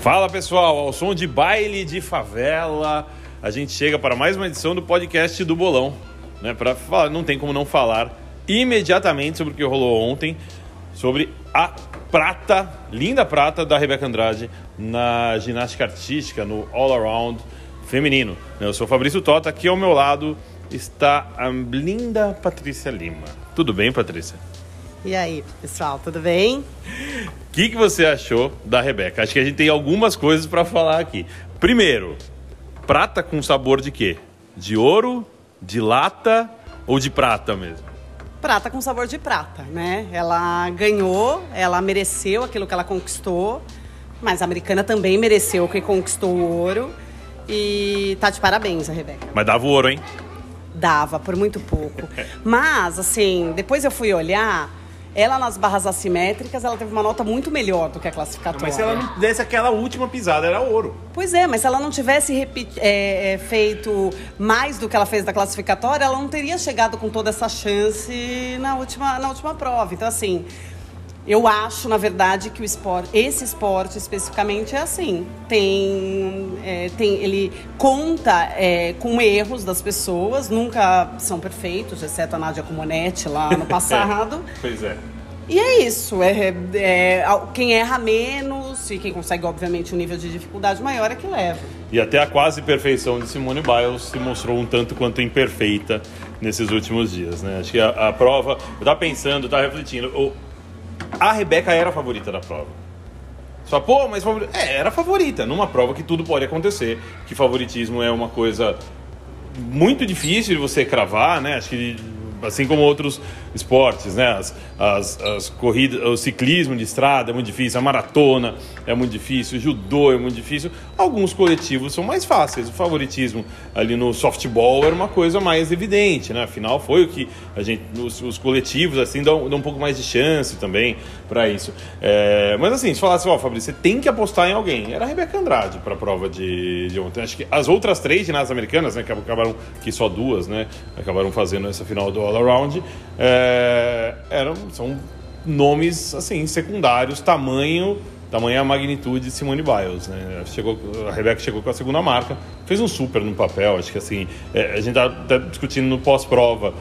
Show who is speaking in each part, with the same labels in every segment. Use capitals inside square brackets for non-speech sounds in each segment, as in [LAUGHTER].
Speaker 1: Fala pessoal, ao som de baile de favela, a gente chega para mais uma edição do podcast do Bolão, né? Para falar, não tem como não falar imediatamente sobre o que rolou ontem, sobre a prata, linda prata da Rebeca Andrade na ginástica artística, no all around feminino. Eu sou Fabrício Tota, aqui ao meu lado está a linda Patrícia Lima. Tudo bem, Patrícia?
Speaker 2: E aí, pessoal, tudo bem?
Speaker 1: O que, que você achou da Rebeca? Acho que a gente tem algumas coisas para falar aqui. Primeiro, prata com sabor de quê? De ouro, de lata ou de prata mesmo?
Speaker 2: Prata com sabor de prata, né? Ela ganhou, ela mereceu aquilo que ela conquistou, mas a americana também mereceu o que conquistou o ouro. E tá de parabéns a Rebeca.
Speaker 1: Mas dava o ouro, hein?
Speaker 2: Dava, por muito pouco. [LAUGHS] Mas, assim, depois eu fui olhar, ela nas barras assimétricas, ela teve uma nota muito melhor do que a classificatória.
Speaker 1: Mas se ela não desse aquela última pisada, era ouro.
Speaker 2: Pois é, mas se ela não tivesse repeti- é, é, feito mais do que ela fez da classificatória, ela não teria chegado com toda essa chance na última, na última prova. Então, assim, eu acho, na verdade, que o esporte, esse esporte especificamente é assim. Tem, é, tem ele conta é, com erros das pessoas, nunca são perfeitos, exceto a Nádia Comonetti lá no [LAUGHS] passado.
Speaker 1: Pois é.
Speaker 2: E é isso, é, é, quem erra menos e quem consegue, obviamente, um nível de dificuldade maior é que leva.
Speaker 1: E até a quase perfeição de Simone Biles se mostrou um tanto quanto imperfeita nesses últimos dias, né? Acho que a, a prova, eu tava pensando, eu tava refletindo, o- a Rebeca era a favorita da prova. Só, pô, mas favori- é, era a favorita, numa prova que tudo pode acontecer, que favoritismo é uma coisa muito difícil de você cravar, né? Acho que assim como outros esportes, né? As, as, as corridas, o ciclismo de estrada é muito difícil, a maratona é muito difícil, o judô é muito difícil. Alguns coletivos são mais fáceis. O favoritismo ali no softball era uma coisa mais evidente, né? Afinal, foi o que a gente, os, os coletivos assim dão, dão um pouco mais de chance também para isso. É, mas assim, se falasse, ó, Fabrício, você tem que apostar em alguém. Era a Rebeca Andrade para a prova de, de ontem. Acho que as outras três ginásticas americanas, né, que acabaram que só duas, né, acabaram fazendo essa final do All Around, é, eram são nomes assim secundários, tamanho tamanha magnitude de Simone Biles, né? Chegou, a Rebeca chegou com a segunda marca, fez um super no papel, acho que assim, é, a gente tá, tá discutindo no pós-prova,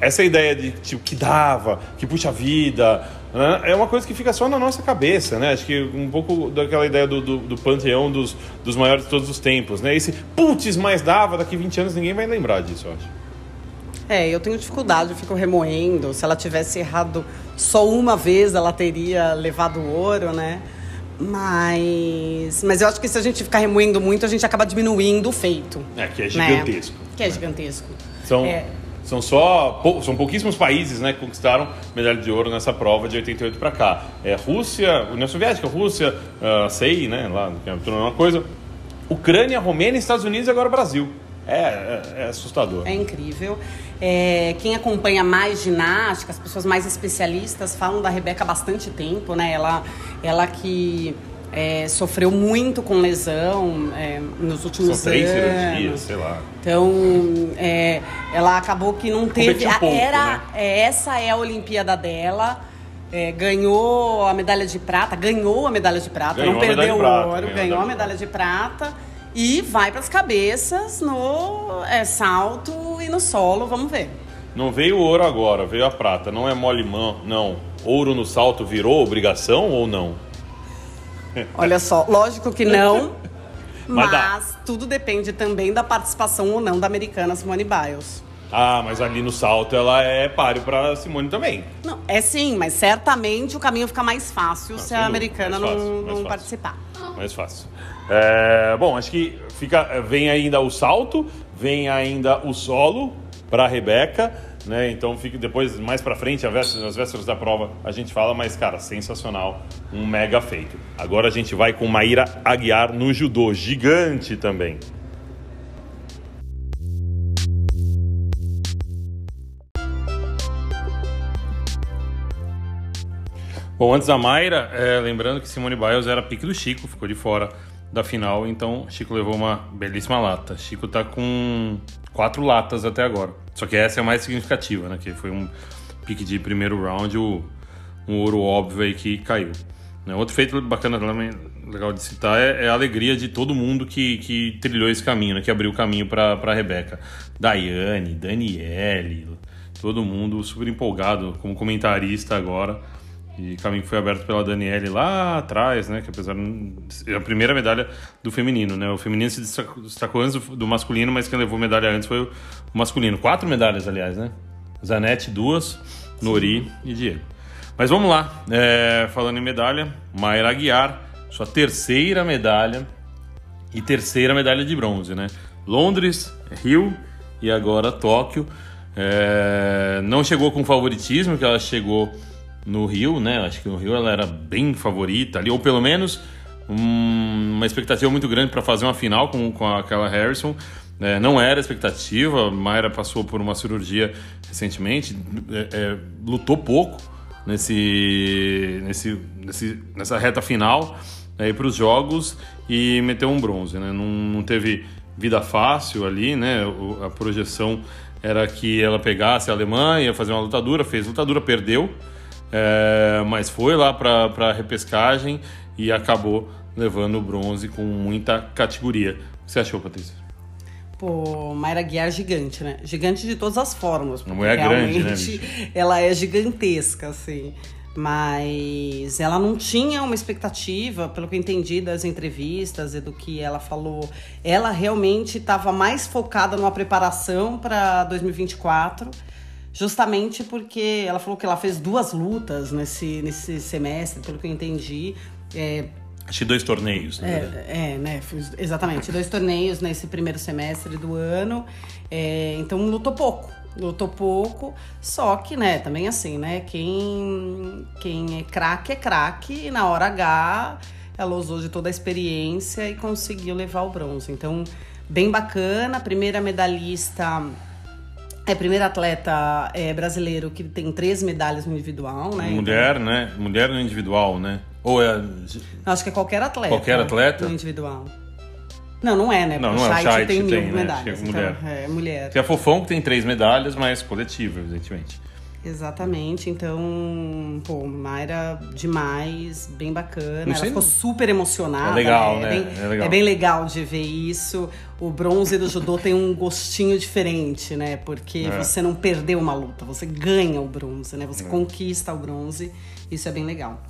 Speaker 1: essa ideia de tipo, que dava, que puxa vida, né? é uma coisa que fica só na nossa cabeça, né? Acho que um pouco daquela ideia do, do, do panteão dos, dos maiores de todos os tempos, né? Esse putz, mais dava, daqui 20 anos ninguém vai lembrar disso, eu acho.
Speaker 2: É, eu tenho dificuldade, eu fico remoendo. Se ela tivesse errado só uma vez, ela teria levado o ouro, né? Mas, mas eu acho que se a gente ficar remoendo muito, a gente acaba diminuindo o feito.
Speaker 1: É, que é
Speaker 2: né?
Speaker 1: gigantesco.
Speaker 2: Que é gigantesco.
Speaker 1: São,
Speaker 2: É.
Speaker 1: são só pou- são pouquíssimos países né, que conquistaram medalha de ouro nessa prova de 88 para cá. É Rússia, União Soviética, Rússia, uh, CEI, né, lá, que é coisa. Ucrânia, Romênia, Estados Unidos e agora Brasil. É, é, é assustador.
Speaker 2: É incrível. É, quem acompanha mais ginástica, as pessoas mais especialistas falam da Rebeca há bastante tempo, né? Ela, ela que é, sofreu muito com lesão é, nos últimos
Speaker 1: São três
Speaker 2: anos.
Speaker 1: cirurgias, sei lá.
Speaker 2: Então, é, ela acabou que não teve.
Speaker 1: Competiu pouco,
Speaker 2: era,
Speaker 1: né?
Speaker 2: é, essa é a Olimpíada dela. É, ganhou a medalha de prata, ganhou a medalha de prata,
Speaker 1: Ganhou
Speaker 2: não perdeu
Speaker 1: de
Speaker 2: o ouro,
Speaker 1: ganhou a
Speaker 2: ganhou a
Speaker 1: medalha
Speaker 2: de prata e vai para as cabeças no é, salto e no solo, vamos ver.
Speaker 1: Não veio o ouro agora, veio a prata. Não é mole mão, não. Ouro no salto virou obrigação ou não? [LAUGHS]
Speaker 2: Olha só, lógico que não, [LAUGHS]
Speaker 1: Mas
Speaker 2: mas, tudo depende também da participação ou não da americana Simone Biles.
Speaker 1: Ah, mas ali no salto ela é páreo para Simone também.
Speaker 2: Não, é sim, mas certamente o caminho fica mais fácil
Speaker 1: Ah,
Speaker 2: se a americana não, não participar.
Speaker 1: Mais fácil. É, bom, acho que fica, vem ainda o salto, vem ainda o solo para a Rebeca, né? Então fica depois mais para frente, a véspera- nas vésperas da prova, a gente fala, mas cara, sensacional, um mega feito. Agora a gente vai com Maíra Aguiar no judô, gigante também. Bom, antes da Mayra, é, lembrando que Simone Biles era pique do Chico, ficou de fora da final, então Chico levou uma belíssima lata. Chico tá com quatro latas até agora. Só que essa é a mais significativa, né? Que foi um pique de primeiro round, o, um ouro óbvio aí que caiu. Né? Outro feito bacana legal de citar, é, é, a alegria de todo mundo que, que trilhou esse caminho, né? Que abriu o caminho para a Rebeca. Daiane, Daniele, todo mundo super empolgado como comentarista agora e caminho foi aberto pela Daniele lá atrás, né? Que apesar de a primeira medalha do feminino, né? O feminino se destacou antes do masculino, mas quem levou medalha antes foi o masculino. Quatro medalhas, aliás, né? Zanetti, duas, Nori e Diego. Mas vamos lá, é, falando em medalha, Mayra Aguiar, sua terceira medalha e terceira medalha de bronze, né? Londres, Rio e agora Tóquio. É, não chegou com favoritismo, que ela chegou no Rio, né? Acho que no Rio ela era bem favorita ali, ou pelo menos um, uma expectativa muito grande para fazer uma final com, com aquela Harrison. É, não era expectativa, Mayra passou por uma cirurgia recentemente, é, é, lutou pouco nesse, nesse, nesse, nessa reta final aí para os jogos e meteu um bronze, né? Não, não teve vida fácil ali, né? a projeção era que ela pegasse a Alemanha, ia fazer uma lutadura, fez lutadura, perdeu. É, mas foi lá para a repescagem e acabou levando o bronze com muita categoria. O que você achou, Patrícia?
Speaker 2: Pô, Mayra Guiar gigante, né? Gigante de todas as formas.
Speaker 1: Uma mulher grande, né?
Speaker 2: Ela é gigantesca, assim. Mas ela não tinha uma expectativa, pelo que eu entendi das entrevistas e do que ela falou. Ela realmente estava mais focada numa preparação para 2024 justamente porque ela falou que ela fez duas lutas nesse, nesse semestre, pelo que eu entendi. É,
Speaker 1: Acho que dois torneios,
Speaker 2: né? É, é né? Fiz, exatamente, dois torneios nesse primeiro semestre do ano. É, então lutou pouco. Lutou pouco, só que, né, também assim, né? Quem, quem é craque é craque e na hora H ela usou de toda a experiência e conseguiu levar o bronze. Então, bem bacana. Primeira medalhista é o primeiro atleta é, brasileiro que tem três medalhas no individual, né?
Speaker 1: Mulher, então... né? Mulher no individual, né? Ou é.
Speaker 2: Acho que é qualquer atleta.
Speaker 1: Qualquer atleta?
Speaker 2: No individual. Não, não é, né?
Speaker 1: Não, não é. O Chait tem,
Speaker 2: tem
Speaker 1: mil
Speaker 2: né? medalhas.
Speaker 1: É mulher.
Speaker 2: Então, é mulher.
Speaker 1: Tem a Fofão que tem três medalhas, mas coletiva, evidentemente.
Speaker 2: Exatamente, então, pô, Mayra demais, bem bacana. Ela ficou super emocionada. É
Speaker 1: legal,
Speaker 2: né?
Speaker 1: né?
Speaker 2: É bem,
Speaker 1: é, legal.
Speaker 2: é bem legal de ver isso. O bronze do judô tem um gostinho diferente, né? Porque é. você não perdeu uma luta, você ganha o bronze, né? Você é. conquista o bronze. Isso é bem legal.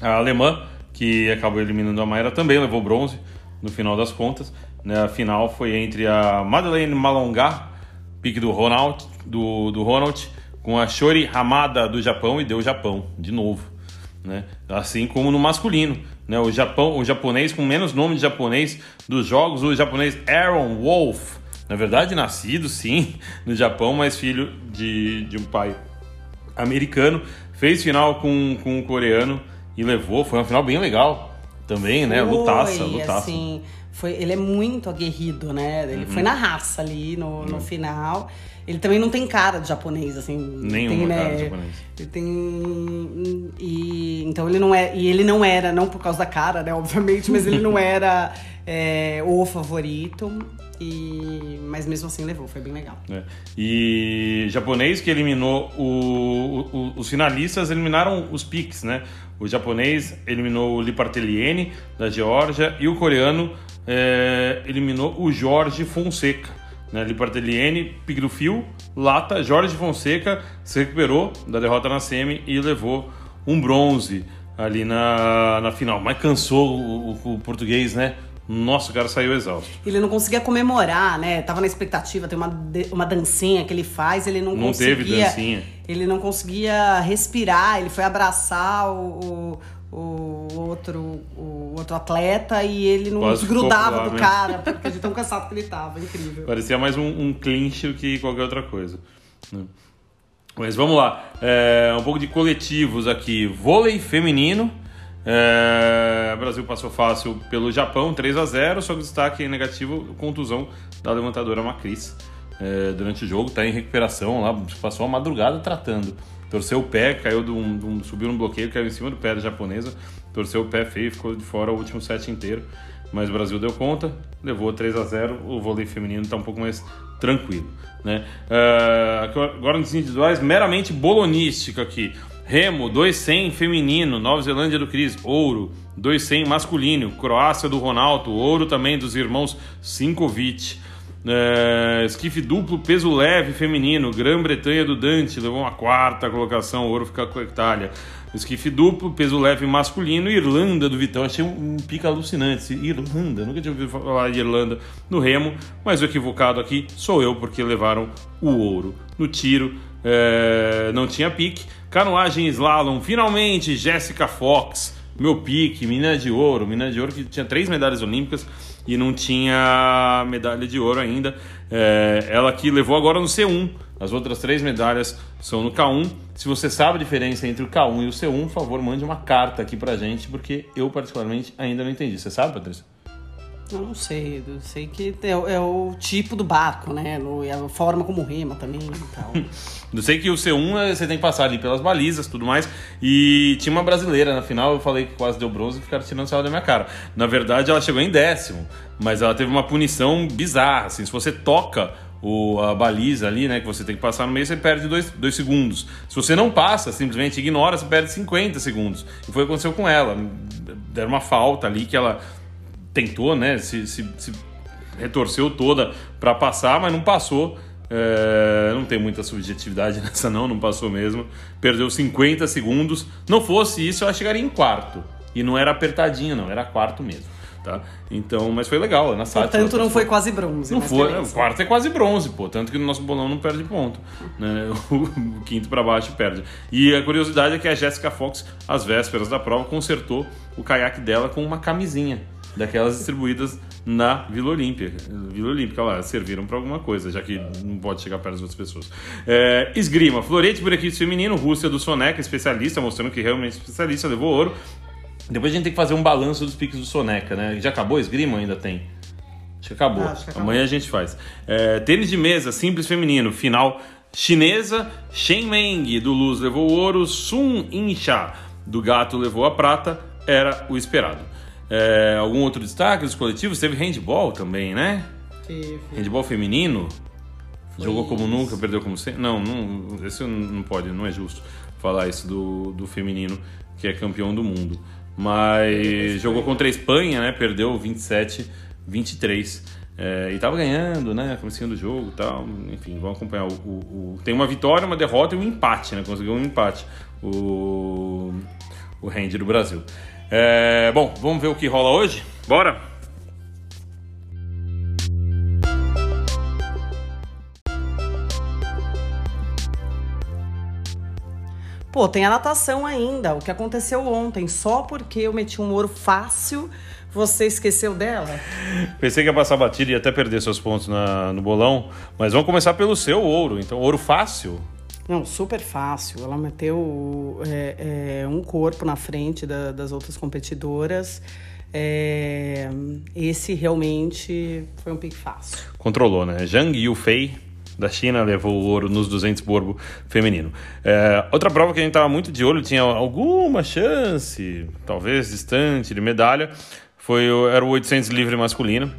Speaker 1: A alemã, que acabou eliminando a Mayra, também levou bronze no final das contas. Né? A final foi entre a Madeleine Malonga, pique do Ronald, do, do Ronald com a Shori Hamada do Japão e deu Japão de novo, né? Assim como no masculino, né? O Japão, o japonês com menos nome de japonês dos jogos, o japonês Aaron Wolf, na verdade nascido sim no Japão, mas filho de, de um pai americano, fez final com, com um coreano e levou, foi uma final bem legal também, né? Foi, lutaça, lutaça.
Speaker 2: Assim, foi, ele é muito aguerrido, né? Ele uhum. foi na raça ali no, no uhum. final. Ele também não tem cara de japonês, assim.
Speaker 1: Nenhuma
Speaker 2: tem,
Speaker 1: né, cara de japonês.
Speaker 2: Ele tem. E, então ele não é. E ele não era, não por causa da cara, né, obviamente, mas ele não [LAUGHS] era é, o favorito. E, mas mesmo assim levou, foi bem legal.
Speaker 1: É. E japonês que eliminou o, o, os finalistas eliminaram os piques, né? O japonês eliminou o Liparteliene da Geórgia e o coreano é, eliminou o Jorge Fonseca né? Do fio, lata, Jorge Fonseca se recuperou da derrota na semi e levou um bronze ali na, na final. Mas cansou o, o, o português, né? Nossa, o cara saiu exausto.
Speaker 2: Ele não conseguia comemorar, né? Tava na expectativa, tem uma, uma dancinha que ele faz, ele não,
Speaker 1: não
Speaker 2: conseguia.
Speaker 1: Não teve dancinha.
Speaker 2: Ele não conseguia respirar, ele foi abraçar o, o outro, o outro atleta e ele não Quase desgrudava do cara, porque de tão cansado que ele tava. Incrível.
Speaker 1: Parecia mais um, um clinch do que qualquer outra coisa. Né? Mas vamos lá. É, um pouco de coletivos aqui. Vôlei feminino. É, o Brasil passou fácil pelo Japão, 3 a 0 só que destaque negativo, contusão da levantadora Macris. É, durante o jogo, está em recuperação lá, passou a madrugada tratando torceu o pé, caiu de um, de um, subiu num bloqueio, caiu em cima do pé da japonesa, torceu o pé feio, ficou de fora o último set inteiro. Mas o Brasil deu conta, levou 3 a 0 o vôlei feminino está um pouco mais tranquilo. Né? Uh, agora nos individuais, meramente bolonística aqui. Remo, 200 feminino, Nova Zelândia do Cris, ouro. 200 masculino, Croácia do Ronaldo, ouro também dos irmãos Sinkovic. É, esquife duplo, peso leve feminino, Grã-Bretanha do Dante, levou uma quarta colocação, ouro fica com a Itália. Esquife duplo, peso leve masculino, Irlanda do Vitão. Achei um, um pica alucinante. Irlanda, nunca tinha ouvido falar de Irlanda no remo, mas o equivocado aqui sou eu, porque levaram o ouro. No tiro, é, não tinha pique. Canoagem slalom, finalmente, Jéssica Fox meu pique, mina de ouro, mina de ouro que tinha três medalhas olímpicas e não tinha medalha de ouro ainda. É, ela que levou agora no C1. As outras três medalhas são no K1. Se você sabe a diferença entre o K1 e o C1, por favor, mande uma carta aqui pra gente, porque eu particularmente ainda não entendi. Você sabe, Patrícia?
Speaker 2: Eu não sei, eu sei que é, é, o tipo do barco, né? É a forma como rema também e tal. [LAUGHS]
Speaker 1: eu sei que o C1 é, você tem que passar ali pelas balizas tudo mais. E tinha uma brasileira na final, eu falei que quase deu bronze e ficaram tirando sal da minha cara. Na verdade, ela chegou em décimo, mas ela teve uma punição bizarra. Assim, se você toca o, a baliza ali, né, que você tem que passar no meio, você perde dois segundos. Se você não passa, simplesmente ignora, você perde 50 segundos. E foi o que aconteceu com ela. Deram uma falta ali que ela tentou, né? Se, se, se retorceu toda para passar, mas não passou. É, não tem muita subjetividade [LAUGHS] nessa, não, não passou mesmo. Perdeu 50 segundos. Não fosse isso, ela chegaria em quarto. E não era apertadinho, não, era quarto mesmo. Tá? Então, mas foi legal. Na
Speaker 2: Portanto, não foi quase bronze.
Speaker 1: Não foi, o quarto é quase bronze, pô. Tanto que no nosso bolão não perde ponto. Né? [LAUGHS] O, quinto para baixo perde. E a curiosidade é que a Jéssica Fox, às vésperas da prova, consertou o caiaque dela com uma camisinha daquelas distribuídas na Vila Olímpia. Vila Olímpica lá, serviram para alguma coisa, já que não pode chegar perto das outras pessoas. É, esgrima, florete por aqui feminino, Rússia do Soneca, especialista, mostrando que realmente é especialista, levou ouro. Depois a gente tem que fazer um balanço dos piques do Soneca, né? Já acabou a esgrima ainda tem? Acho que acabou. Ah, acho que acabou. Amanhã a gente faz. É, tênis de mesa, simples feminino, final chinesa, Shen Meng do Luz levou ouro, Sun Insha do Gato levou a prata, era o esperado. É, algum outro destaque dos coletivos? Teve handball também, né? Teve. Handball feminino? Foi Jogou isso. como nunca, perdeu como sempre? Não, não, esse não pode, não é justo falar isso do, do feminino, que é campeão do mundo. Mas jogou contra a Espanha, né? Perdeu 27, 23. É, e tava ganhando, né? Começando o jogo e tal. Enfim, vamos acompanhar. O, o, o, tem uma vitória, uma derrota e um empate, né? Conseguiu um empate. O, o hand do Brasil. É, bom, vamos ver o que rola hoje? Bora?
Speaker 2: Pô, tem a natação ainda, o que aconteceu ontem. Só porque eu meti um ouro fácil, você esqueceu dela?
Speaker 1: Pensei que ia passar batida e até perder seus pontos na, no bolão. Mas vamos começar pelo seu ouro. Então, ouro fácil?
Speaker 2: Não, super fácil. Ela meteu é, é, um corpo na frente da, das outras competidoras. É, esse realmente foi um pique fácil.
Speaker 1: Controlou, né? Zhang Yufei, da China, levou o ouro nos 200 borbo feminino. É, outra prova que a gente estava muito de olho, tinha alguma chance, talvez distante, de medalha, foi, era o 800 livre masculino.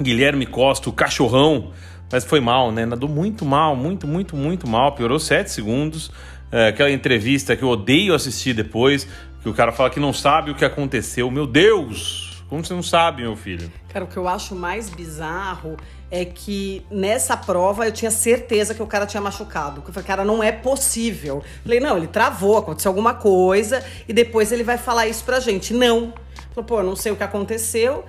Speaker 1: Guilherme Costa, o cachorrão, mas foi mal, né? Nadou muito mal, muito, muito, muito mal. Piorou 7 segundos. É, aquela entrevista que eu odeio assistir depois, que o cara fala que não sabe o que aconteceu. Meu Deus! Como você não sabe, meu filho?
Speaker 2: Cara, o que eu acho mais bizarro é que nessa prova eu tinha certeza que o cara tinha machucado. Eu falei, cara, não é possível. Eu falei, não, ele travou, aconteceu alguma coisa e depois ele vai falar isso pra gente. Não. Falei, pô, não sei o que aconteceu.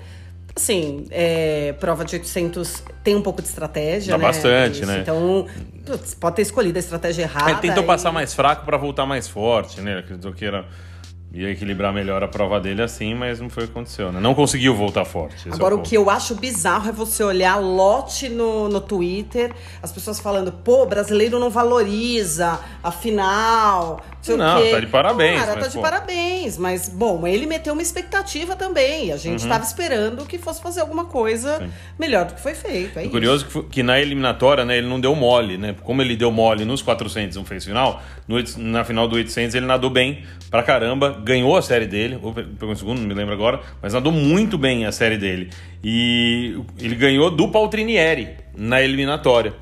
Speaker 2: Assim, é, prova de 800 tem um pouco de estratégia, Dá
Speaker 1: né? bastante, né?
Speaker 2: Então, putz, pode ter escolhido a estratégia errada.
Speaker 1: Ele tentou e... passar mais fraco para voltar mais forte, né? Acreditou que era ia equilibrar melhor a prova dele assim, mas não foi o que aconteceu, né? Não conseguiu voltar forte.
Speaker 2: Agora, é o, o que eu acho bizarro é você olhar lote no, no Twitter, as pessoas falando, pô, brasileiro não valoriza a final, sei
Speaker 1: Não,
Speaker 2: o quê.
Speaker 1: tá de parabéns,
Speaker 2: Cara,
Speaker 1: mas,
Speaker 2: tá de
Speaker 1: pô.
Speaker 2: parabéns. Mas, bom, ele meteu uma expectativa também. A gente tava esperando que fosse fazer alguma coisa
Speaker 1: Uhum. Sim.
Speaker 2: melhor do que foi feito. É isso.
Speaker 1: curioso que, que na eliminatória, né, ele não deu mole, né? Como ele deu mole nos 400 não fez final, no na final do 800 ele nadou bem pra caramba, ganhou a série dele, ou pegou em segundo, não me lembro agora, mas nadou muito bem a série dele. E ele ganhou do Paltrinieri na eliminatória,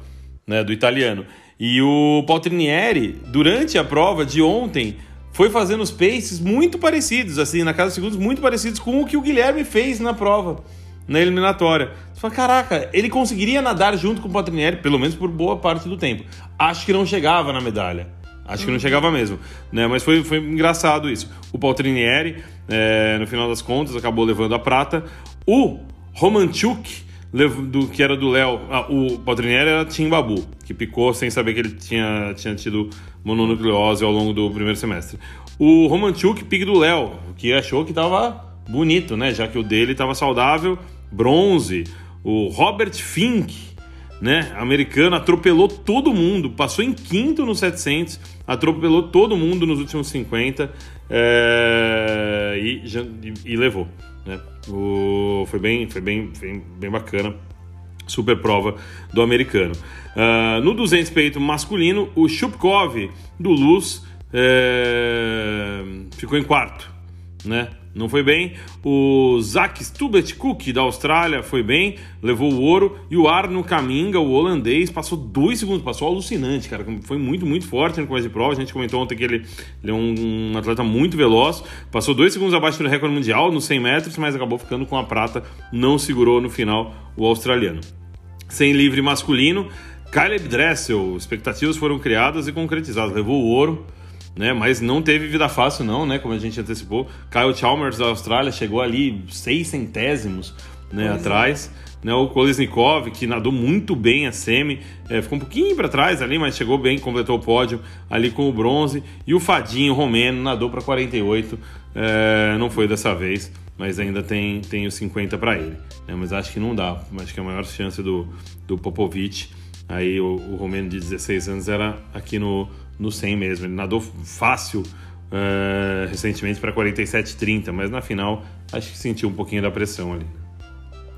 Speaker 1: né, do italiano. E o Paltrinieri, durante a prova de ontem, foi fazendo os paces muito parecidos, assim, na casa de segundos, muito parecidos com o que o Guilherme fez na prova, na eliminatória. Você fala, caraca, ele conseguiria nadar junto com o Patrinieri, pelo menos por boa parte do tempo. Acho que não chegava na medalha. Acho que não chegava mesmo, né? Mas foi, foi engraçado isso. O Paltrinieri, é, no final das contas, acabou levando a prata. O Romanchuk, do, que era do Léo, ah, o Paltrinieri era Timbabu, que picou sem saber que ele tinha, tinha tido mononucleose ao longo do primeiro semestre. O Romanchuk, pique do Léo, que achou que tava bonito, né? Já que o dele tava saudável, bronze. O Robert Fink, né? Americano, atropelou todo mundo, passou em quinto nos 700, atropelou todo mundo nos últimos 50 é, e, já- e- e levou, né? O, foi bem, foi bem, bem, bem bacana. Super prova do americano. Ah, no 200 peito masculino, o Shupkov do Luz é, ficou em quarto, né? Não foi bem. O Zak Stubet-Cook da Austrália foi bem, levou o ouro. E o Arno Kaminga, o holandês, passou dois segundos, passou alucinante, cara. Foi muito, muito forte no começo de prova. A gente comentou ontem que ele, ele é um, um atleta muito veloz. Passou dois segundos abaixo do recorde mundial nos 100 metros, mas acabou ficando com a prata. Não segurou no final o australiano. Sem livre masculino, Caleb Dressel, expectativas foram criadas e concretizadas. Levou o ouro, né? Mas não teve vida fácil, não, né? Como a gente antecipou. Kyle Chalmers da Austrália chegou ali seis centésimos né, atrás. Né, o Kolesnikov, que nadou muito bem a semi, é, ficou um pouquinho para trás ali, mas chegou bem, completou o pódio ali com o bronze. E o Fadinho romeno nadou para 48, é, não foi dessa vez, mas ainda tem, tem os 50 para ele. né, mas acho que não dá, acho que a maior chance do, do Popovic, aí o, o romeno de 16 anos, era aqui no, no 100 mesmo. Ele nadou fácil é, recentemente para 47,30, mas na final acho que sentiu um pouquinho da pressão ali.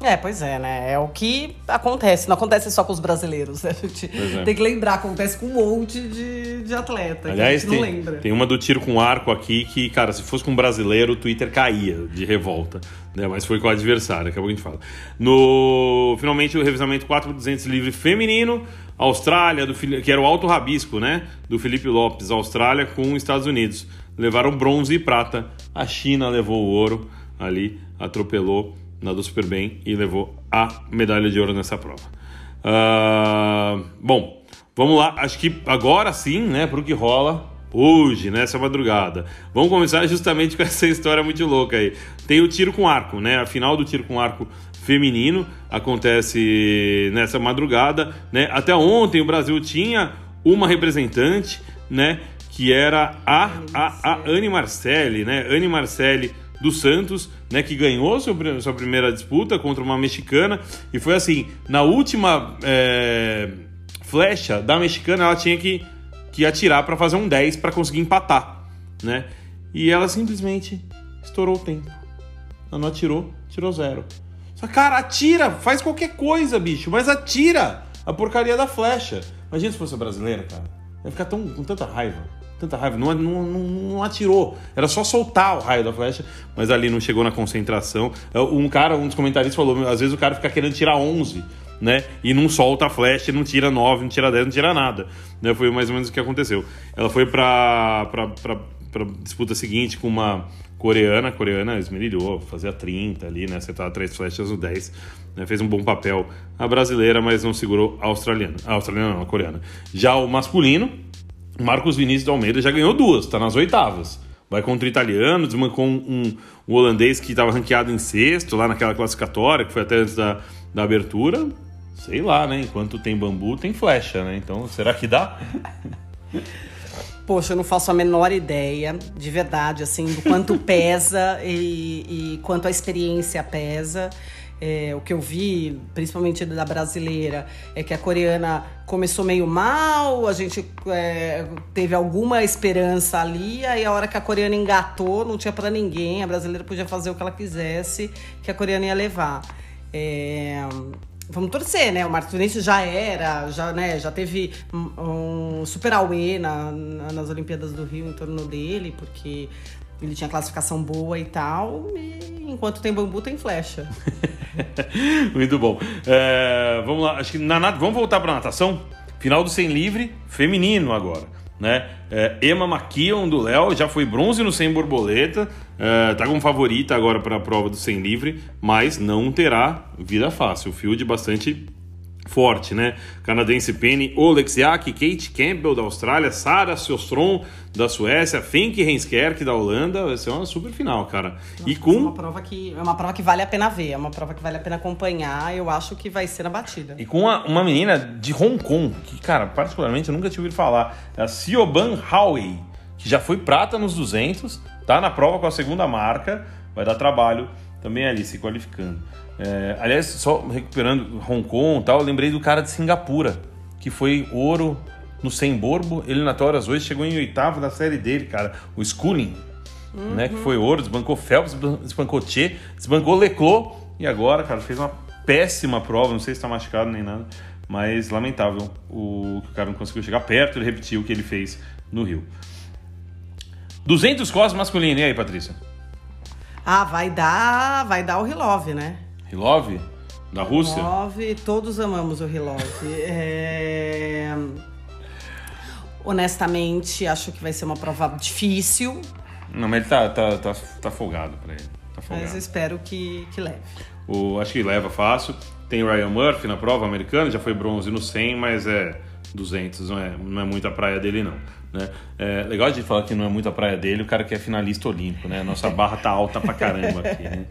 Speaker 2: É, pois é, né? É o que acontece. Não acontece só com os brasileiros. né? A gente
Speaker 1: é.
Speaker 2: tem que lembrar, acontece com um monte de, de atleta.
Speaker 1: Aliás,
Speaker 2: que a gente
Speaker 1: tem,
Speaker 2: não lembra.
Speaker 1: tem uma do tiro com arco aqui que, cara, se fosse com um brasileiro, o Twitter caía de revolta. Né? Mas foi com o adversário, daqui a pouco a gente fala. No, finalmente, o revisamento 4 por 200 livre feminino. Austrália, do, que era o alto rabisco, né? Do Felipe Lopes. Austrália com os Estados Unidos. Levaram bronze e prata. A China levou o ouro ali, atropelou, nadou super bem e levou a medalha de ouro nessa prova. Ah, bom, vamos lá. Acho que agora sim, né, pro que rola hoje, nessa madrugada. Vamos começar justamente [LAUGHS] com essa história muito louca aí. Tem o tiro com arco, né? A final do tiro com arco feminino acontece nessa madrugada, né? Até ontem o Brasil tinha uma representante, né, que era a, a, a Anne Marcelli, né? Anne Marcelli dos Santos, né, que ganhou sua, pri- sua primeira disputa contra uma mexicana e foi assim, na última é, flecha da mexicana ela tinha que, que atirar para fazer um 10 para conseguir empatar, né? E ela simplesmente estourou o tempo. Ela não atirou, tirou zero. Só, cara, atira, faz qualquer coisa, bicho, mas atira a porcaria da flecha. Imagina se fosse a brasileira, cara. Ia ficar tão, com tanta raiva. Tanta raiva. Não, não, não, não atirou. Era só soltar o raio da flecha, mas ali não chegou na concentração. Um cara, um dos comentaristas falou: às vezes o cara fica querendo tirar 11, né? E não solta a flecha, não tira 9, não tira 10, não tira nada. Né? Foi mais ou menos o que aconteceu. Ela foi pra, pra, pra disputa seguinte com uma coreana, coreana esmerilhou, fazia 30 ali, né? Acertava três flechas no 10, né? Fez um bom papel a brasileira, mas não segurou a australiana. A australiana não, a coreana. Já o masculino, Marcos Vinícius de Almeida já ganhou duas, tá nas oitavas. Vai contra o italiano, desmancou um, um, um holandês que estava ranqueado em sexto lá naquela classificatória, que foi até antes da, da abertura. Sei lá, né? Enquanto tem bambu, tem flecha, né? Então, será que dá? [LAUGHS]
Speaker 2: Poxa, eu não faço a menor ideia, de verdade, assim, do quanto [LAUGHS] pesa e, e quanto a experiência pesa. é, o que eu vi, principalmente da brasileira, é que a coreana começou meio mal, a gente é, teve alguma esperança ali, aí a hora que a coreana engatou, não tinha para ninguém, a brasileira podia fazer o que ela quisesse, que a coreana ia levar. É, vamos torcer, né? O Marcos já era, já, né, já teve um, um super auê na, nas Olimpíadas do Rio em torno dele, porque ele tinha classificação boa e tal, e enquanto tem bambu, tem flecha. [LAUGHS]
Speaker 1: Muito bom. É, vamos lá, acho que na, vamos voltar para natação. Final do 100 livre, feminino agora. Né? É, Emma McKeon do Léo já foi bronze no 100 borboleta, é, tá como favorita agora para a prova do 100 livre, mas não terá vida fácil. O field bastante forte, né? Canadense Penny Oleksiak, Kate Campbell da Austrália, Sara Sjöström da Suécia, Fink Renskerk da Holanda, vai ser uma super final, cara.
Speaker 2: Nossa, e com é uma prova que é uma prova que vale a pena ver, é uma prova que vale a pena acompanhar, eu acho que vai ser na batida.
Speaker 1: E com uma, uma menina de Hong Kong, que cara, particularmente eu nunca tinha ouvido falar, é a Sioban Howe, que já foi prata nos 200, tá na prova com a segunda marca, vai dar trabalho também ali se qualificando. É, aliás, só recuperando Hong Kong tal, eu lembrei do cara de Singapura, que foi ouro no 100 borbo, eliminatórias hoje, chegou em oitavo da série dele, cara, o Schooling, uhum. né, que foi ouro, desbancou Phelps, desbancou Che, desbancou Leclos, e agora, cara, fez uma péssima prova, não sei se tá machucado nem nada, mas lamentável o que o cara não conseguiu chegar perto, ele repetiu o que ele fez no Rio. 200 costas masculino, e aí, Patrícia?
Speaker 2: Ah, vai dar, vai dar o Rilove, né?
Speaker 1: Rilov? Da Rússia?
Speaker 2: Rilov, todos amamos o Rilov. é... Honestamente, acho que vai ser uma prova difícil.
Speaker 1: Não, mas ele tá, tá, tá, tá folgado pra ele. Tá folgado.
Speaker 2: Mas eu espero que, que leve.
Speaker 1: O, acho que leva fácil. Tem o Ryan Murphy na prova americana, já foi bronze no 100, mas é 200, não é, não é muito a praia dele não. Né? É legal a gente falar que não é muito a praia dele, o cara que é finalista olímpico, né? Nossa barra tá alta pra caramba aqui, né?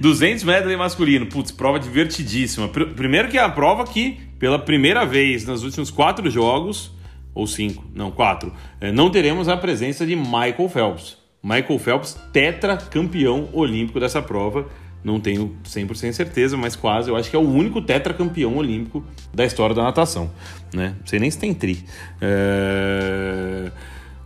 Speaker 1: 200 medley masculino, putz, prova divertidíssima. Primeiro que é a prova que, pela primeira vez nos últimos quatro jogos, ou cinco, não, quatro, é, não teremos a presença de Michael Phelps. Michael Phelps, tetra campeão olímpico dessa prova não tenho 100% certeza, mas quase. Eu acho que é o único tetracampeão olímpico da história da natação. Né? Não sei nem se tem tri. É...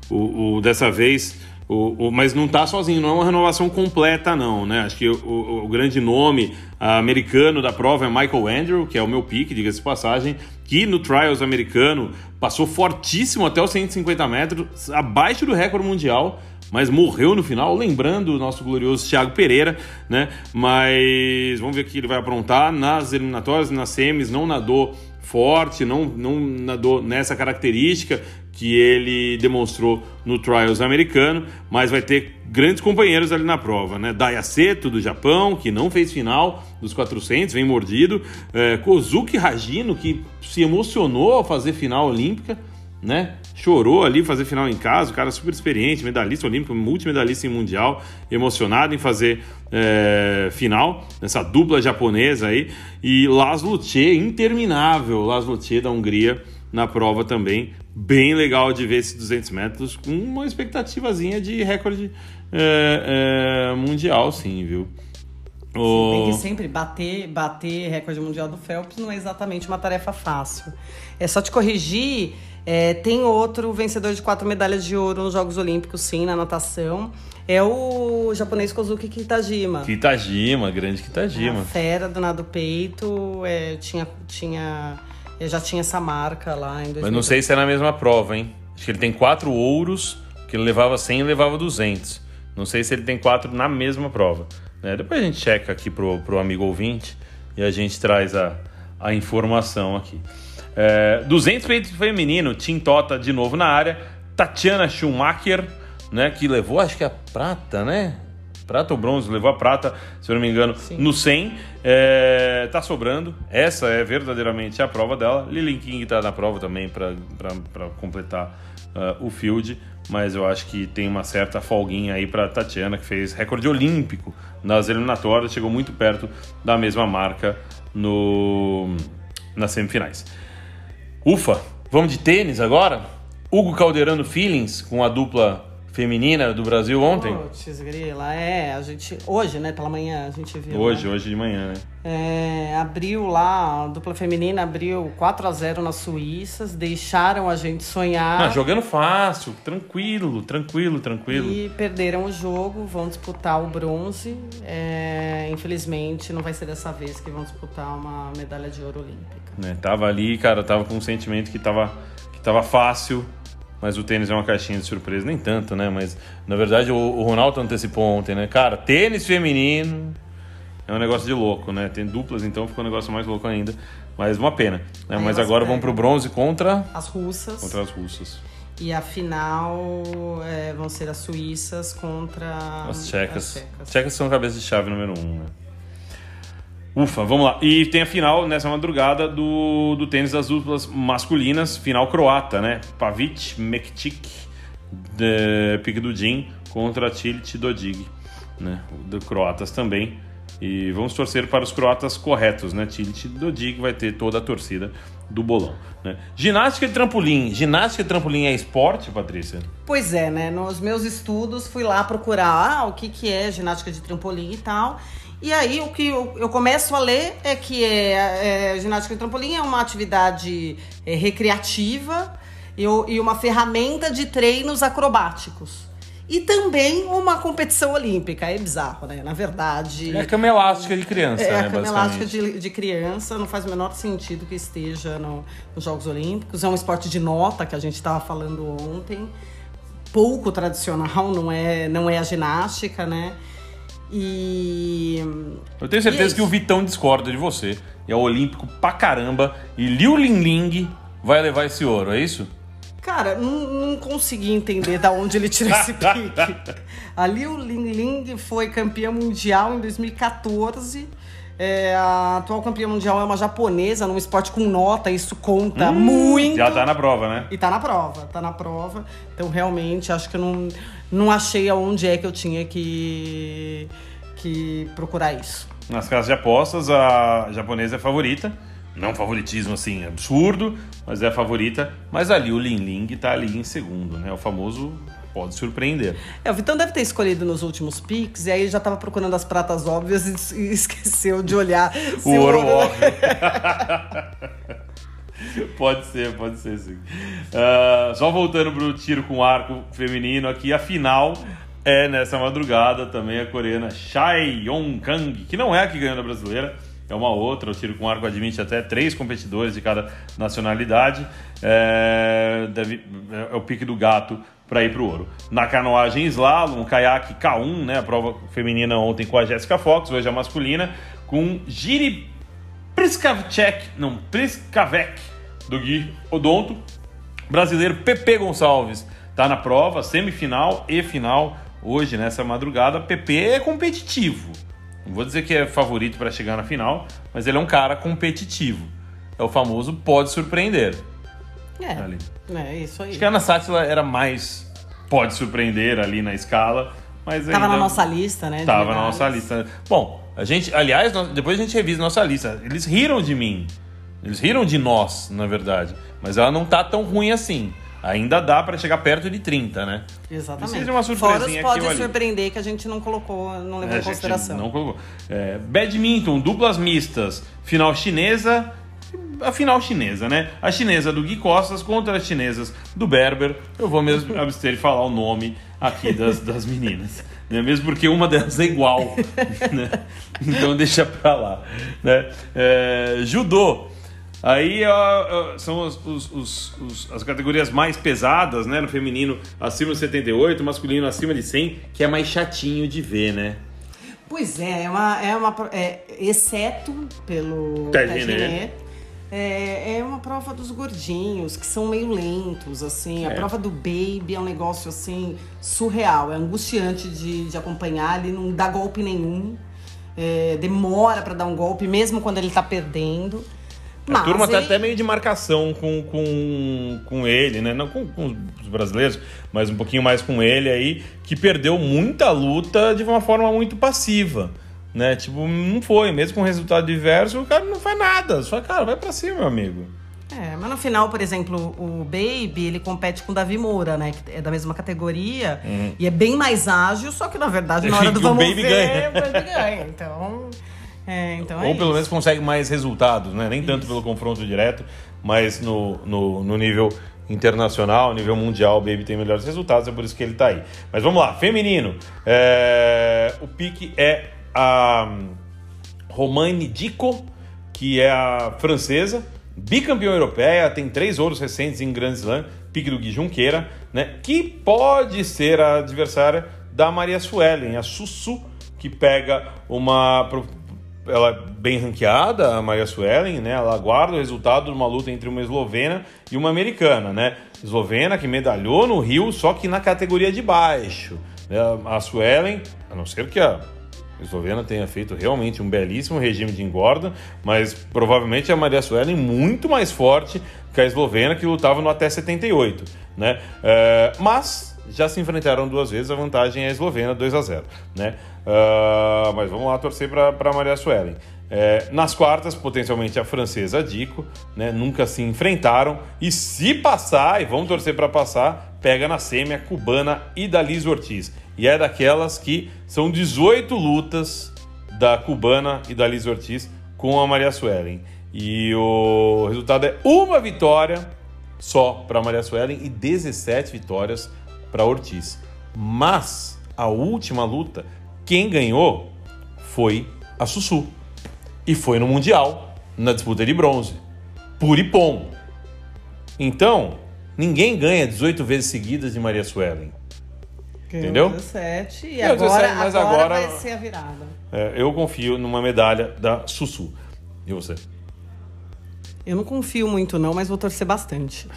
Speaker 1: O, o, dessa vez, o, o, mas não está sozinho, não é uma renovação completa, não. Né? Acho que o, o grande nome americano da prova é Michael Andrew, que é o meu pique, diga-se de passagem, que no Trials americano passou fortíssimo até os 150 metros, abaixo do recorde mundial mas morreu no final, lembrando o nosso glorioso Thiago Pereira, né? Mas vamos ver o que ele vai aprontar nas eliminatórias, nas semis, não nadou forte, não, não nadou nessa característica que ele demonstrou no Trials americano, mas vai ter grandes companheiros ali na prova, né? Daya Seto, do Japão, que não fez final dos 400, vem mordido. É, Kozuki Hajino, que se emocionou ao fazer final olímpica, né? Chorou ali fazer final em casa, o cara super experiente, medalhista olímpico, multimedalhista em mundial, emocionado em fazer é, final, nessa dupla japonesa aí. E Laszlo Tche, interminável, Laszlo Tche da Hungria na prova também. Bem legal de ver esses 200 metros, com uma expectativazinha de recorde é, é, mundial, sim, viu?
Speaker 2: O... Tem que sempre bater, bater recorde mundial do Phelps não é exatamente uma tarefa fácil. É só te corrigir é, tem outro vencedor de quatro medalhas de ouro nos Jogos Olímpicos, sim, na natação. É o japonês Kozuki Kitajima.
Speaker 1: Kitajima, grande Kitajima.
Speaker 2: A fera do nado peito, é, tinha, tinha, já tinha essa marca lá em 2000.
Speaker 1: Mas não sei se é na mesma prova, hein? Acho que ele tem quatro ouros, que ele levava 100 e levava 200. Não sei se ele tem quatro na mesma prova. Né? Depois a gente checa aqui pro, pro amigo ouvinte e a gente traz a, a informação aqui. É, 200 peito feminino, Tim Tota de novo na área. Tatiana Schumacher, né, que levou, acho que a prata, né? Prata ou bronze, levou a prata, se eu não me engano, Sim. no 100. É, tá sobrando. Essa é verdadeiramente a prova dela. Lilin King tá na prova também para completar uh, o field. Mas eu acho que tem uma certa folguinha aí para Tatiana, que fez recorde olímpico nas eliminatórias, chegou muito perto da mesma marca no, nas semifinais. Ufa, vamos de tênis agora? Hugo Calderano Feelings com a dupla feminina do Brasil ontem?
Speaker 2: Putz, grila, é, a gente. Hoje, né? Pela manhã a gente viu.
Speaker 1: Hoje,
Speaker 2: né?
Speaker 1: hoje de manhã, né?
Speaker 2: É, abriu lá, a dupla feminina abriu 4 a 0 nas Suíças, deixaram a gente sonhar.
Speaker 1: Ah, jogando fácil, tranquilo, tranquilo, tranquilo.
Speaker 2: E perderam o jogo, vão disputar o bronze. É, infelizmente, não vai ser dessa vez que vão disputar uma medalha de ouro olímpica.
Speaker 1: Né, tava ali, cara, tava com um sentimento que tava, que tava fácil, mas o tênis é uma caixinha de surpresa, nem tanto, né? Mas na verdade o, o Ronaldo antecipou ontem, né? Cara, tênis feminino é um negócio de louco, né? Tem duplas, então ficou um negócio mais louco ainda. Mas uma pena. Né?
Speaker 2: Aí
Speaker 1: Mas agora
Speaker 2: pega.
Speaker 1: vamos pro bronze contra,
Speaker 2: As russas.
Speaker 1: contra as russas.
Speaker 2: E a final é, vão ser as suíças contra
Speaker 1: As tchecas.
Speaker 2: as tchecas.
Speaker 1: As tchecas são cabeça de chave número um, né? Ufa, vamos lá. E tem a final nessa madrugada do, do tênis das duplas masculinas, final croata, né? Pavic, Mektic, Pique Jim contra Tilit Dodig, né? Do croatas também. E vamos torcer para os croatas corretos, né? Tilit Dodig vai ter toda a torcida do bolão, né? Ginástica de trampolim. Ginástica de trampolim é esporte, Patrícia?
Speaker 2: Pois é, né? Nos meus estudos fui lá procurar ah, o que, que é ginástica de trampolim e tal. E aí o que eu, eu começo a ler é que é, é, ginástica de trampolim é uma atividade é, recreativa e, e uma ferramenta de treinos acrobáticos. E também uma competição olímpica. É bizarro, né? Na verdade.
Speaker 1: É cama elástica de criança,
Speaker 2: É,
Speaker 1: né?
Speaker 2: a cama elástica de, de criança não faz o menor sentido que esteja no- nos Jogos Olímpicos. É um esporte de nota que a gente estava falando ontem. Pouco tradicional, não é, não é a ginástica, né? E.
Speaker 1: Eu tenho certeza
Speaker 2: é
Speaker 1: que o. Vitão discorda de você. E é olímpico pra caramba. E Liu Linling vai levar esse ouro, é isso?
Speaker 2: Cara, não, não consegui entender da onde ele tirou esse [LAUGHS] pique. A Liu Ling Ling foi campeã mundial em 2014. É, a atual campeã mundial é uma japonesa num esporte com nota, isso conta muito.
Speaker 1: Hum, Já tá na prova, né?
Speaker 2: E tá na prova, tá na prova. Então, realmente, acho que eu não, não achei aonde é que eu tinha que, que procurar isso.
Speaker 1: Nas casas de apostas, a japonesa é favorita. Não favoritismo assim absurdo, mas é a favorita. Mas ali o Lin Ling tá ali em segundo, né? O famoso pode surpreender.
Speaker 2: É, o Vitão deve ter escolhido nos últimos piques, e aí já tava procurando as pratas óbvias e, [LAUGHS] esqueceu de olhar
Speaker 1: O ouro óbvio. [LAUGHS] [LAUGHS] pode ser, pode ser sim. Ah, só voltando pro tiro com arco feminino aqui, a final é nessa madrugada também a coreana Chai Yong Kang, que não é a que ganhou da brasileira, é uma outra. O tiro com arco admite até três competidores de cada nacionalidade. É, deve- é o pique do gato para ir pro ouro. Na canoagem slalom, caiaque K1, né, a prova feminina ontem com a Jéssica Fox, hoje a masculina, com Giri Priskavcek, não, Priskavec, do Gui Odonto. Brasileiro Pepe Gonçalves tá na prova, semifinal e final hoje, nessa madrugada. Pepe é competitivo. Não vou dizer que é favorito para chegar na final, mas ele é um cara competitivo. É o famoso pode surpreender.
Speaker 2: É,
Speaker 1: Ali.
Speaker 2: é isso aí.
Speaker 1: Acho que a Ana Sátila era mais pode surpreender ali na escala, mas
Speaker 2: Tava
Speaker 1: ainda...
Speaker 2: na nossa lista, né?
Speaker 1: Tava na nossa lista. Bom, a gente, aliás, nós- depois a gente revisa nossa lista. Eles riram de mim. Eles riram de nós, na verdade. Mas ela não tá tão ruim assim. Ainda dá pra chegar perto de 30, né?
Speaker 2: Exatamente.
Speaker 1: Precisa de uma
Speaker 2: Fora
Speaker 1: surpresinha
Speaker 2: os pode
Speaker 1: aqui ou ali.
Speaker 2: surpreender que a gente não colocou, não levou
Speaker 1: É,
Speaker 2: em
Speaker 1: a gente
Speaker 2: consideração.
Speaker 1: Não colocou. É, badminton, duplas mistas, final chinesa. A final chinesa, né? A chinesa do Gui Costas contra as chinesas do Berber. Eu vou mesmo [LAUGHS] abster de falar o nome aqui das, das meninas. Né? Mesmo porque uma delas é igual. [LAUGHS] né? Então deixa pra lá. Né? É, judô. Aí ó, são os- os- os- as categorias mais pesadas, né? No feminino acima de 78, masculino acima de 100, que é mais chatinho de ver, né?
Speaker 2: Pois é, é uma. É uma é, exceto pelo.
Speaker 1: René,
Speaker 2: É, é uma prova dos gordinhos, que são meio lentos, assim. A
Speaker 1: É.
Speaker 2: prova do Baby é um negócio, assim, surreal. É angustiante de, de acompanhar, ele não dá golpe nenhum. É, demora pra dar um golpe, mesmo quando ele tá perdendo.
Speaker 1: A
Speaker 2: Mas
Speaker 1: turma tá
Speaker 2: ele-
Speaker 1: até meio de marcação com, com, com ele, né? Não com, com os brasileiros, mas um pouquinho mais com ele aí, que perdeu muita luta de uma forma muito passiva. Né? Tipo, não foi. Mesmo com resultado diverso, o cara não faz nada. Só, cara, vai pra cima, meu amigo.
Speaker 2: É, mas no final, por exemplo, o Baby, ele compete com o Davi Moura, né? Que é da mesma categoria. Uhum. E é bem mais ágil, só que na verdade, na hora [LAUGHS] do vamos
Speaker 1: Baby
Speaker 2: ver,
Speaker 1: ganha.
Speaker 2: o Baby ganha. Então... É, então
Speaker 1: é Ou pelo isso. menos consegue mais resultados, né? Nem tanto pelo confronto direto, mas no, no, no nível internacional, nível mundial, o Baby tem melhores resultados, é por isso que ele está aí. Mas vamos lá, feminino. É... O pique é a Romane Dico, que é a francesa, bicampeã europeia, tem três ouros recentes em Grand Slam, pique do Gui Junqueira, né? Que pode ser a adversária da Maria Suelen, a Sussu, que pega uma ela é bem ranqueada, a Maria Suelen, né? Ela aguarda o resultado de uma luta entre uma eslovena e uma americana, né? Eslovena que medalhou no Rio, só que na categoria de baixo. Né? A Suelen, a não ser que a eslovena tenha feito realmente um belíssimo regime de engorda, mas provavelmente a Maria Suelen muito mais forte que a eslovena que lutava no até 78, né? É, mas já se enfrentaram duas vezes, a vantagem é a eslovena, 2 a 0 né? Uh, mas vamos lá torcer para Maria Suelen. É, nas quartas, potencialmente a francesa Dico, né? Nunca se enfrentaram. E se passar, e vamos torcer para passar, pega na sêmia cubana da Liz Ortiz. E é daquelas que são 18 lutas da cubana e da Liz Ortiz com a Maria Suelen. E o resultado é uma vitória só para Maria Suelen e 17 vitórias para Ortiz. Mas a última luta, quem ganhou foi a Sussu. E foi no Mundial, na disputa de bronze. Por Ipom. Então, ninguém ganha 18 vezes seguidas de Maria Suelen. Entendeu?
Speaker 2: 17 e agora, 17, mas agora, agora, vai ser a virada.
Speaker 1: É, eu confio numa medalha da Sussu. E você?
Speaker 2: Eu não confio muito não, mas vou torcer bastante.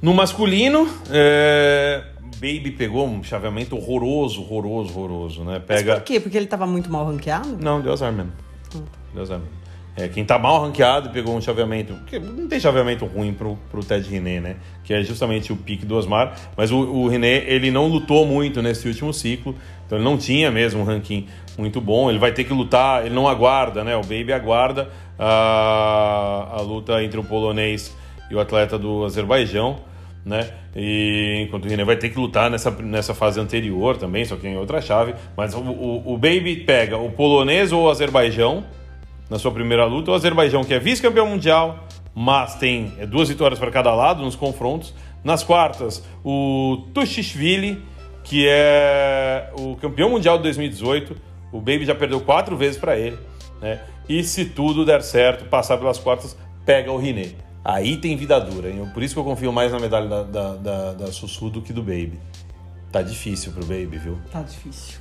Speaker 1: No masculino, é... Baby pegou um chaveamento horroroso, horroroso, horroroso, né? Pega...
Speaker 2: Mas por quê? Porque ele estava muito mal ranqueado?
Speaker 1: Não, deu azar mesmo. Hum. Deu azar mesmo. É, quem tá mal ranqueado pegou um chaveamento. Porque não tem chaveamento ruim pro, pro Ted René, né? Que é justamente o pique do Osmar. Mas o, o René, ele não lutou muito nesse último ciclo. Então ele não tinha mesmo um ranking muito bom. Ele vai ter que lutar, ele não aguarda, né? O Baby aguarda a, a luta entre o polonês e o atleta do Azerbaijão, né? E enquanto o René vai ter que lutar nessa, nessa fase anterior também, só que em outra chave. Mas o, o, o Baby pega o polonês ou o Azerbaijão na sua primeira luta. O Azerbaijão, que é vice-campeão mundial, mas tem é, duas vitórias para cada lado nos confrontos. Nas quartas, o Tushishvili, que é o campeão mundial de 2018. O Baby já perdeu quatro vezes para ele. Né? E se tudo der certo, passar pelas quartas, pega o René. Aí tem vida dura. Hein? Por isso que eu confio mais na medalha da, da, da, da Sussu do que do Baby. Tá difícil pro Baby, viu?
Speaker 2: Tá difícil.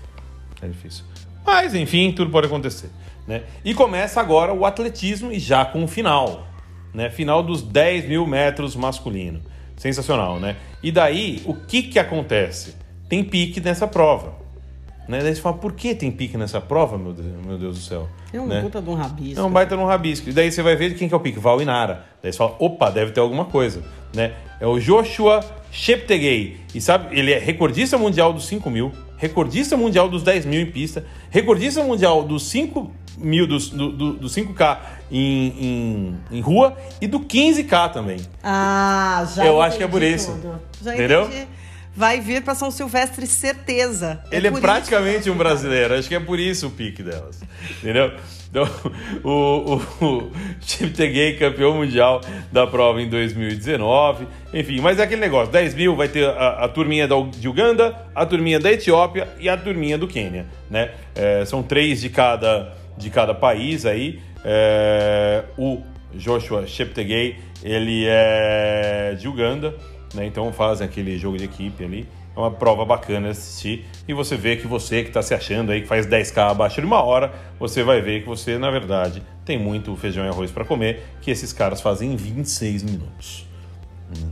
Speaker 1: Tá difícil. Mas, enfim, tudo pode acontecer. Né? E começa agora o atletismo e já com o final. Né? Final dos 10 mil metros masculino. Sensacional, né? E daí, o que que acontece? Tem pique nessa prova. Né? Daí você fala, por que tem pique nessa prova, meu Deus, meu Deus do céu?
Speaker 2: É um
Speaker 1: né?
Speaker 2: puta de um rabisco.
Speaker 1: É um baita de um rabisco. E daí você vai ver quem que é o pique, Val Inara. Daí você fala, opa, deve ter alguma coisa. Né? É o Joshua Cheptegei. E sabe, ele é recordista mundial dos 5 mil, recordista mundial dos 10 mil em pista, recordista mundial dos 5 mil, dos, do, do, do 5K em, em, em, rua e do 15K também.
Speaker 2: Ah, já
Speaker 1: Eu acho que é por isso. Já Entendeu?
Speaker 2: Entendi vai vir para São Silvestre, certeza.
Speaker 1: É Ele é, é praticamente um brasileiro, acho que é por isso o pique delas. Entendeu? Então, [LAUGHS] o, o, o Cheptegei, campeão mundial da prova em 2019. Enfim, mas é aquele negócio: 10 mil vai ter a, a turminha da, de Uganda, a turminha da Etiópia e a turminha do Quênia. Né? É, são três de cada, de cada país aí. É, o Joshua Cheptegei, ele é de Uganda né? Então fazem aquele jogo de equipe ali. É uma prova bacana assistir. E você vê que você que está se achando aí que faz 10k abaixo de uma hora, você vai ver que você, na verdade, tem muito feijão e arroz para comer, que esses caras fazem em 26 minutos.
Speaker 2: Hum.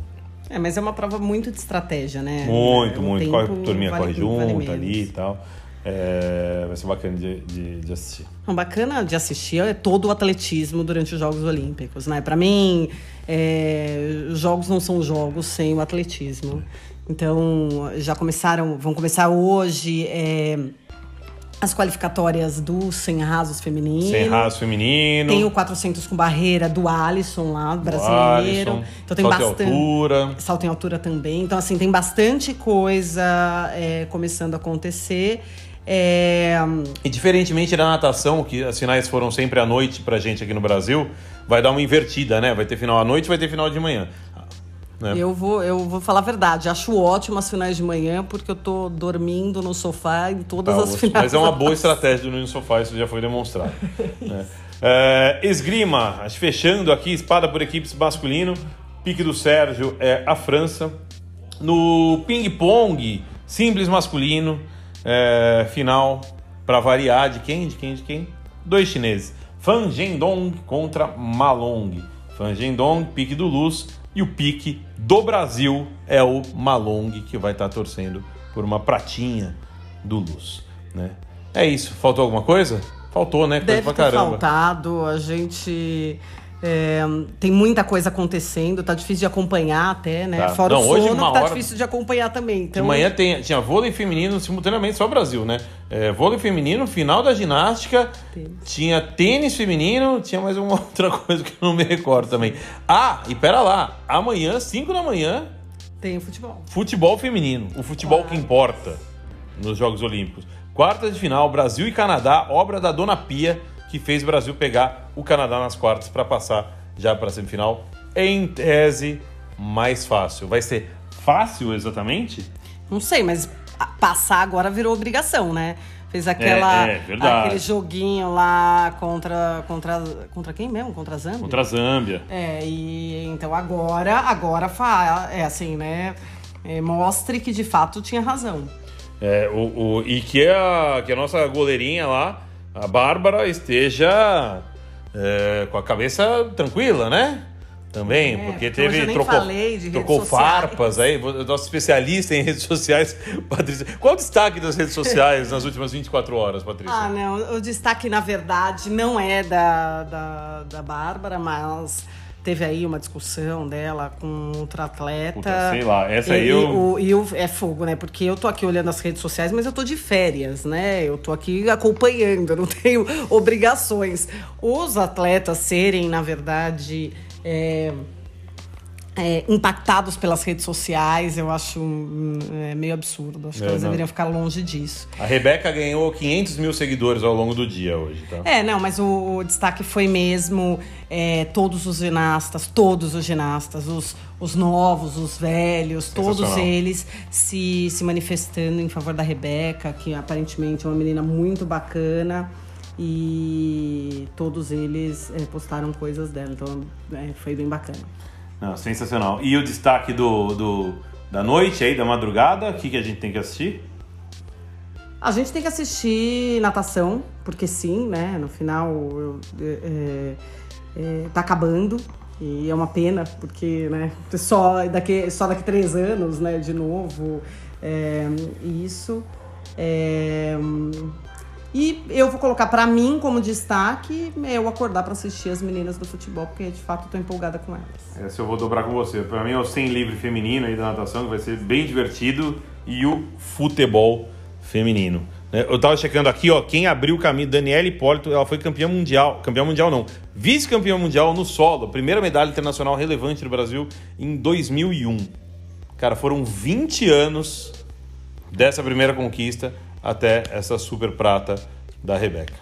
Speaker 2: É, mas é uma prova muito de estratégia, né?
Speaker 1: Muito, o muito. Corre, turminha vale, corre junto vale ali e tal. É, vai ser bacana de, de, de, assistir.
Speaker 2: Não, bacana de assistir é todo o atletismo durante os Jogos Olímpicos, né? Para mim, é, jogos não são jogos sem o atletismo. Então, já começaram, vão começar hoje é, as qualificatórias do 100 rasos feminino.
Speaker 1: 100 rasos feminino.
Speaker 2: Tem o 400 com barreira do Alisson lá, brasileiro.
Speaker 1: Alisson,
Speaker 2: então tem
Speaker 1: salto em
Speaker 2: bastante.
Speaker 1: altura.
Speaker 2: Salto em altura também. Então, assim, tem bastante coisa é, começando a acontecer. É,
Speaker 1: E diferentemente da natação, que as finais foram sempre à noite pra gente aqui no Brasil, vai dar uma invertida, né? Vai ter final à noite vai ter final de manhã. Né?
Speaker 2: eu, vou, eu vou falar a verdade. Acho ótimo as finais de manhã, porque eu tô dormindo no sofá em todas
Speaker 1: Tá,
Speaker 2: as finais.
Speaker 1: mas é uma boa [LAUGHS] estratégia do no sofá, isso já foi demonstrado. né? [LAUGHS] É, esgrima, fechando aqui, espada por equipes masculino, pique do Sérgio é a França. No ping-pong, simples masculino, é, final para variar de quem? De quem? De quem? Dois chineses. Fan Zhendong contra Malong. Fan Zhendong, pique do Luz. E o pique do Brasil é o Malong, que vai estar torcendo por uma pratinha do Luz. Né? É isso. Faltou alguma coisa? Faltou, né? Coisa
Speaker 2: Deve
Speaker 1: pra
Speaker 2: ter
Speaker 1: caramba.
Speaker 2: faltado. A gente. É, tem muita coisa acontecendo, tá difícil de acompanhar até, né?
Speaker 1: Tá.
Speaker 2: Fora
Speaker 1: Não,
Speaker 2: o
Speaker 1: hoje,
Speaker 2: sono, tá
Speaker 1: hora-
Speaker 2: difícil de acompanhar também.
Speaker 1: De
Speaker 2: Então,
Speaker 1: manhã tem, tinha vôlei feminino simultaneamente, só Brasil, né? É, vôlei feminino, final da ginástica,
Speaker 2: Tênis.
Speaker 1: tinha tênis feminino, tinha mais uma [LAUGHS] outra coisa que eu não me recordo também. Ah, e pera lá, amanhã, 5 da manhã,
Speaker 2: tem o futebol.
Speaker 1: futebol feminino, o futebol que importa nos Jogos Olímpicos. Quartas de final, Brasil e Canadá, obra da Dona Pia, que fez o Brasil pegar o Canadá nas quartas para passar já para a semifinal. Em tese, mais fácil. Vai ser fácil exatamente?
Speaker 2: Não sei, mas passar agora virou obrigação, né? Fez aquela,
Speaker 1: É, é,
Speaker 2: aquele joguinho lá contra, contra. Contra quem mesmo? Contra a Zâmbia?
Speaker 1: Contra a Zâmbia.
Speaker 2: É, e então agora, agora fa, é assim, né? É, mostre que de fato tinha razão.
Speaker 1: É, o, o- e que a, que a nossa goleirinha lá, a Bárbara, esteja é, com a cabeça tranquila, né? Também,
Speaker 2: É,
Speaker 1: porque teve.
Speaker 2: eu
Speaker 1: trocou
Speaker 2: falei de
Speaker 1: trocou farpas aí, nosso especialista em redes sociais, [LAUGHS] Patrícia. Qual o destaque das redes sociais nas últimas 24 horas, Patrícia?
Speaker 2: Ah, não. O destaque, na verdade, não é da, da, da Bárbara, mas teve aí uma discussão dela com outra atleta.
Speaker 1: Puta, sei lá, essa aí
Speaker 2: e,
Speaker 1: eu-
Speaker 2: E, o, e o- é fogo, né? Porque eu tô aqui olhando as redes sociais, mas eu tô de férias, né? Eu tô aqui acompanhando, eu não tenho [LAUGHS] obrigações. Os atletas serem, na verdade. é, é, impactados pelas redes sociais, eu acho hum, é, meio absurdo. Acho que
Speaker 1: É,
Speaker 2: elas
Speaker 1: não.
Speaker 2: deveriam ficar longe disso.
Speaker 1: A Rebeca ganhou 500 mil seguidores ao longo do dia hoje, tá?
Speaker 2: É, não, mas o, o destaque foi mesmo é, todos os ginastas, todos os ginastas, os, os novos, os velhos, todos eles se, se manifestando em favor da Rebeca, que aparentemente é uma menina muito bacana. E todos eles é, postaram coisas dela, então é, foi bem bacana.
Speaker 1: Não, sensacional. E o destaque do, do- da noite aí, da madrugada, o que, que a gente tem que assistir?
Speaker 2: A gente tem que assistir natação, porque sim, né? No final eu- é, é, tá acabando. E é uma pena, porque né, só, daqui, só daqui três anos, né, de novo, é, isso. É, e eu vou colocar pra mim como destaque eu acordar pra assistir as meninas do futebol, porque de fato tô empolgada com elas.
Speaker 1: Essa eu vou dobrar com você. Pra mim é o 100 livre feminino aí da natação, que vai ser bem divertido, e o futebol feminino. né? Eu tava checando aqui, ó, quem abriu o caminho, Daniela Hipólito, ela foi campeã mundial, campeã mundial não, vice-campeã mundial no solo, primeira medalha internacional relevante do Brasil em 2001. Cara, foram 20 anos dessa primeira conquista até essa super prata da Rebeca.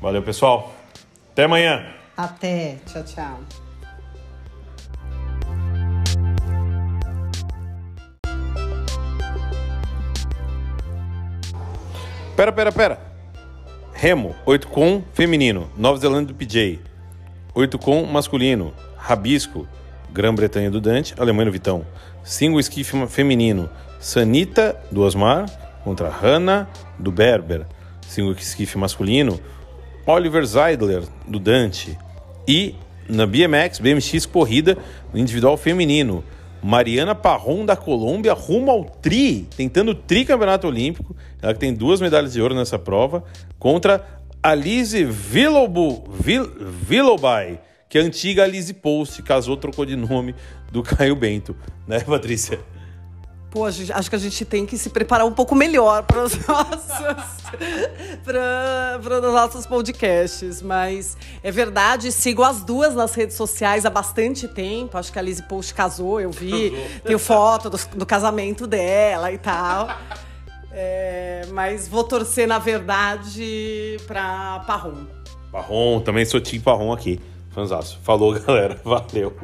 Speaker 1: Valeu, pessoal. Até amanhã.
Speaker 2: Até, tchau, tchau.
Speaker 1: Pera, pera, pera. Remo, 8 com feminino. Nova Zelândia do PJ. 8 com masculino. Rabisco, Grã-Bretanha do Dante. Alemanha do Vitão. Single esquife feminino. Sanita do Osmar contra Hanna do Berber. Single esquife masculino. Oliver Zeidler do Dante. E na BMX, BMX corrida no individual feminino. Mariana Parron da Colômbia rumo ao tri, tentando o tricampeonato olímpico. Ela que tem duas medalhas de ouro nessa prova, contra Alice Villobu, Vil, Villobai, que é a antiga Alice Post, casou, trocou de nome do [LAUGHS] Caio Bento. Né, Patrícia?
Speaker 2: Pô, gente, acho que a gente tem que se preparar um pouco melhor para os [LAUGHS] nossos, nossos podcasts. Mas é verdade, sigo as duas nas redes sociais há bastante tempo. Acho que a Lizzie Post casou, eu vi. Casou. Tenho foto do, do casamento dela e tal. É, mas vou torcer, na verdade, para Parrom.
Speaker 1: Parrom, também sou Tim Parrom aqui. Fanzaço. Falou, [LAUGHS] galera. Valeu.